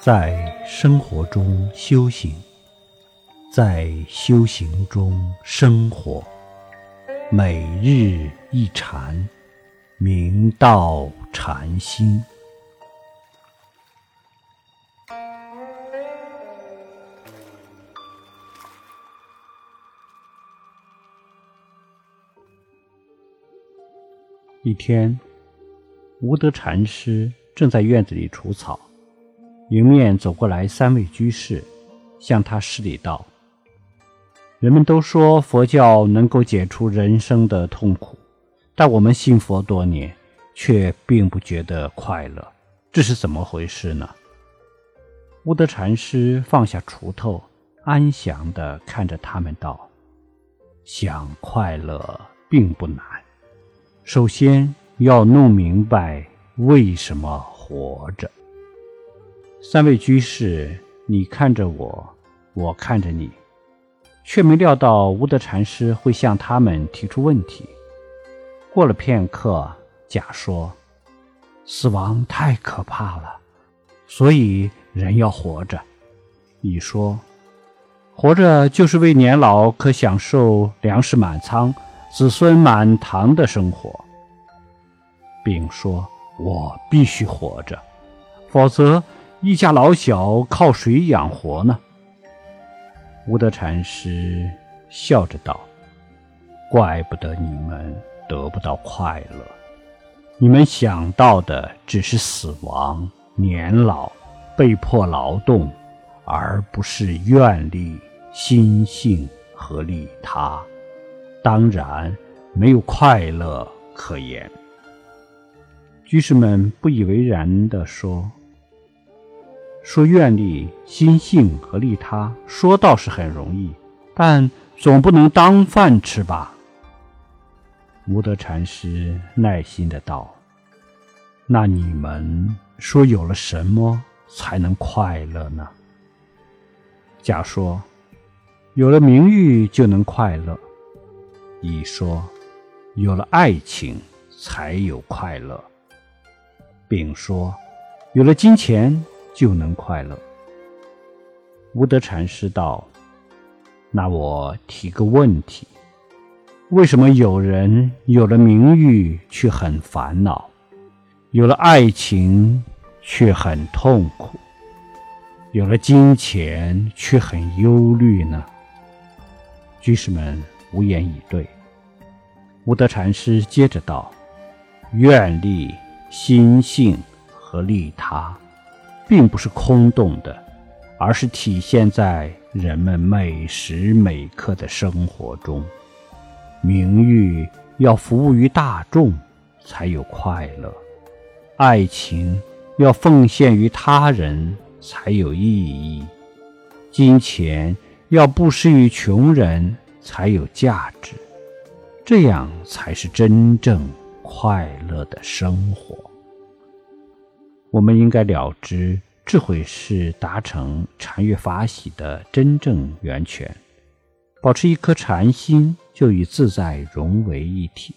在生活中修行，在修行中生活，每日一禅，明道禅心。一天，无德禅师正在院子里除草。迎面走过来三位居士，向他施礼道：“人们都说佛教能够解除人生的痛苦，但我们信佛多年，却并不觉得快乐，这是怎么回事呢？”乌德禅师放下锄头，安详地看着他们道：“想快乐并不难，首先要弄明白为什么活着。”三位居士，你看着我，我看着你，却没料到无德禅师会向他们提出问题。过了片刻，甲说：“死亡太可怕了，所以人要活着。”乙说：“活着就是为年老可享受粮食满仓、子孙满堂的生活。”丙说：“我必须活着，否则……”一家老小靠谁养活呢？无德禅师笑着道：“怪不得你们得不到快乐，你们想到的只是死亡、年老、被迫劳动，而不是愿力、心性和利他，当然没有快乐可言。”居士们不以为然地说。说愿力、心性和利他，说倒是很容易，但总不能当饭吃吧？无德禅师耐心的道：“那你们说有了什么才能快乐呢？”甲说：“有了名誉就能快乐。”乙说：“有了爱情才有快乐。”丙说：“有了金钱。”就能快乐。无德禅师道：“那我提个问题，为什么有人有了名誉却很烦恼，有了爱情却很痛苦，有了金钱却很忧虑呢？”居士们无言以对。无德禅师接着道：“愿力、心性和利他。”并不是空洞的，而是体现在人们每时每刻的生活中。名誉要服务于大众，才有快乐；爱情要奉献于他人，才有意义；金钱要布施于穷人，才有价值。这样才是真正快乐的生活。我们应该了知，智慧是达成禅悦法喜的真正源泉。保持一颗禅心，就与自在融为一体，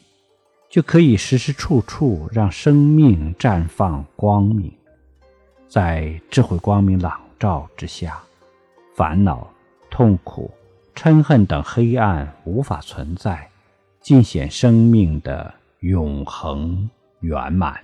就可以时时处处让生命绽放光明。在智慧光明朗照之下，烦恼、痛苦、嗔恨等黑暗无法存在，尽显生命的永恒圆满。